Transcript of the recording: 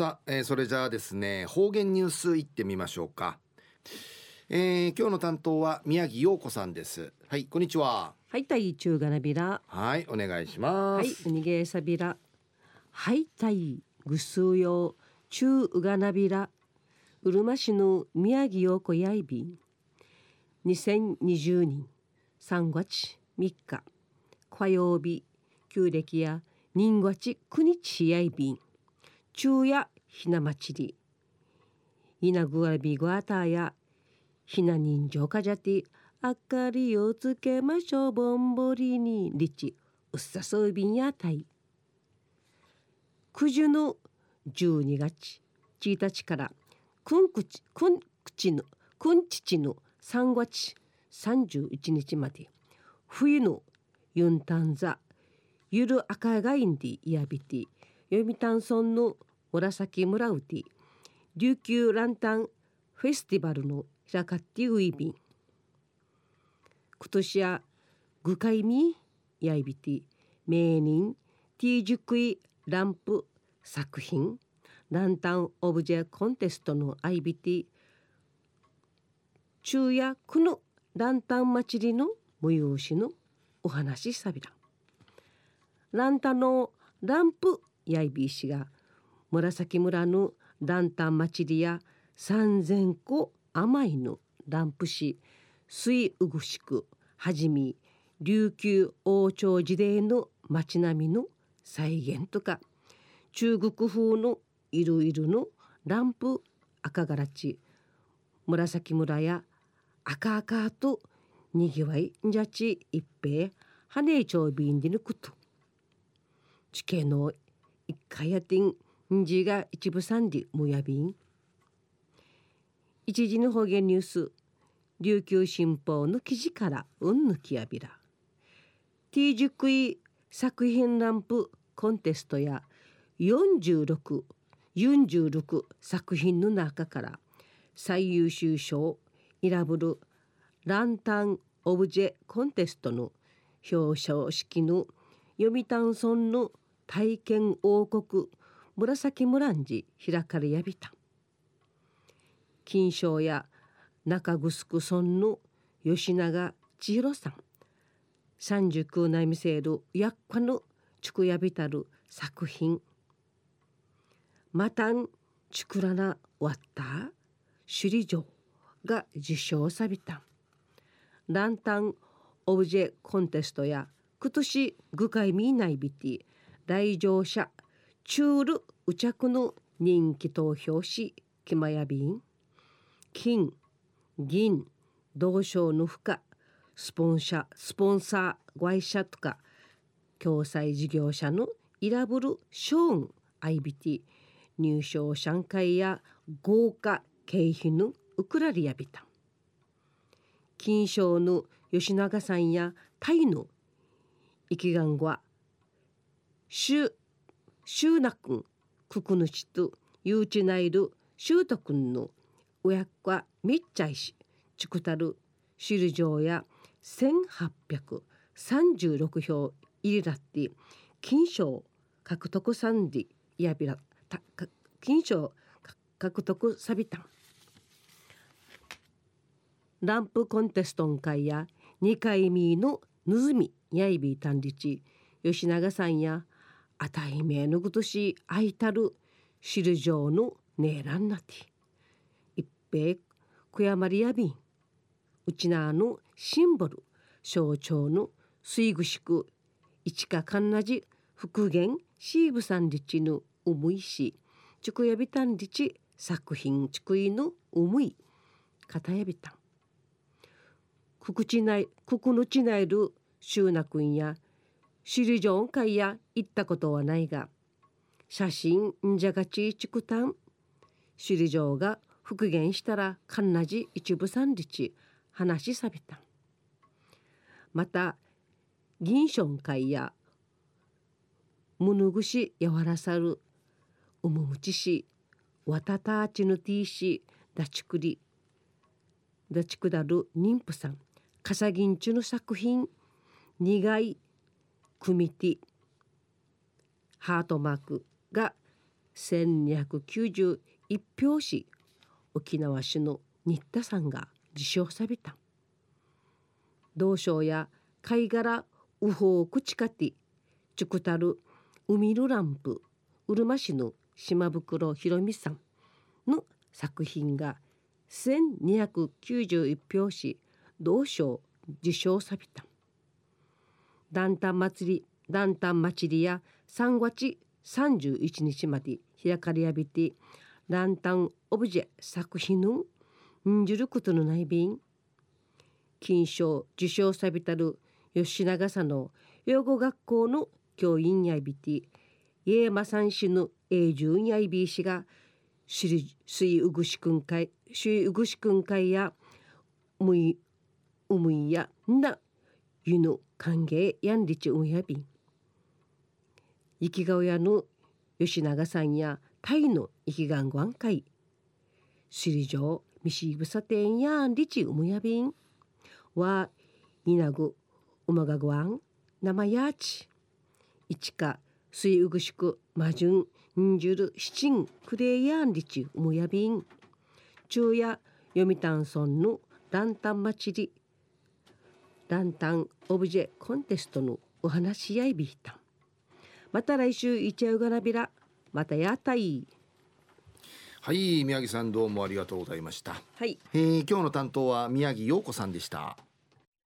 さあ、えー、それじゃあですね方言ニュースいってみましょうか、えー、今日の担当は宮城陽子さんです。はいこんにちは。はいたい中がなびらはいお願いします。はいにげさびらはいたいぐすうよ中がなびらうるま市の宮城陽子やいび。ん2020年3月3日火曜日旧暦や人月9日やいび。ん昼夜ひな祭り。いなぐわびぐわたやひな人情かじゃて明かりをつけましょうぼんぼりにりちうっさそうびんやたい九十の12月1日からくんくちくんくちのくんちちの3月31日まで冬のユンタンザゆる赤がいんでいやびて読谷村の紫村うて琉球ランタンフェスティバルの開かってウイビン今年や具海みやいびて名人ティージュクイランプ作品ランタンオブジェコンテストのアイビティ昼夜区のランタン祭りの催しのお話さびら。ランタンのランプやいびいしが紫村のランタン祭りや3,000個甘いのランプ市水うぐしくはじみ琉球王朝時代の町並みの再現とか中国風のいろいろのランプ赤がらち紫村や赤赤とにぎわいんじゃち一平羽根町便でぬくと。地形の一回やてんじが一部三里もやびん。一時の方言ニュース琉球新報の記事からうんぬきやびら。T 熟位作品ランプコンテストや46 46作品の中から最優秀賞を選ぶるランタンオブジェコンテストの表彰式の読谷村の体験王国紫村んじ開かれやびた。金賞や中城村の吉永千尋さん。三十九内見せるやっかのちくやびたる作品。またんちくらなわった。首里城が受賞さびた。ランタンオブジェコンテストや今年具会見ないびて。来場者チュールうちゃくの人気投票しきまやびん金銀同賞の負荷スポンサースポンサー会社とか共済事業者のイラブルショーン IBT 入賞上海や豪華経費のウクラリアビタン。金賞の吉永さんやタイの生きがんはシュシューナ君ククヌチとユーチナイルシュート君の親子はみっちゃいしチクタルシルジョーや1836票入りだって金賞獲得サンディやびら金賞獲得サビタンランプコンテストン会や2回目のぬずみやいびたんりち吉永さんやあたいめのぐとしあいたるしるじょうのねえらんなて。一平くやまりやびん。うちなのシンボル象徴の水ぐしく。市かかんなじ復元シーブさんりちの思いし。ちくやびたんりち作品ちくいの思い。かたやびたん。くくちないくくぬちないるしゅうなくんや首里城会や行ったことはないが写真んじゃがちちくたん。首里城が復元したらかんなじ一部三日。話しさびたまた銀ション会やむぬぐしやわらさる。うむむちし。わたたちぬてぃし。だちくり。だちくだる妊婦さん。かさぎんちゅの作品。苦い組ティ。ハートマークが1291票し沖縄市の新田さんが受賞さびた。同賞や貝殻ウホークチカティチュクタルウミルランプうるま市の島袋ひろみさんの作品が1291票し同賞受賞さびた。団体祭り団体祭りや3月31日まで開かれやびてランタンオブジェ作品のんじることのない便金賞受賞さびたる吉永さの養護学校の教員やびて家間さん氏の永住やいびしが水うぐしくん会水うぐしくん会やむいうむいやなゆぬ歓迎やんりユヌ歓迎やんりちうンやびん。生きがおやの吉永さんやたいの生きがんごんかい。しりじょうみしぶさてんやんりちうムやびん。わいなぐうまがごあんまやち。いちかすいうぐしくまじゅんにんじゅるしちんくれやんりちうムやびん。ちゅうやよみたんそんぬだんたんまちり。ランタンオブジェコンテストのお話しやいびいたまた来週いちゃうがなびらまたやたいはい宮城さんどうもありがとうございました、はい。えー、今日の担当は宮城陽子さんでした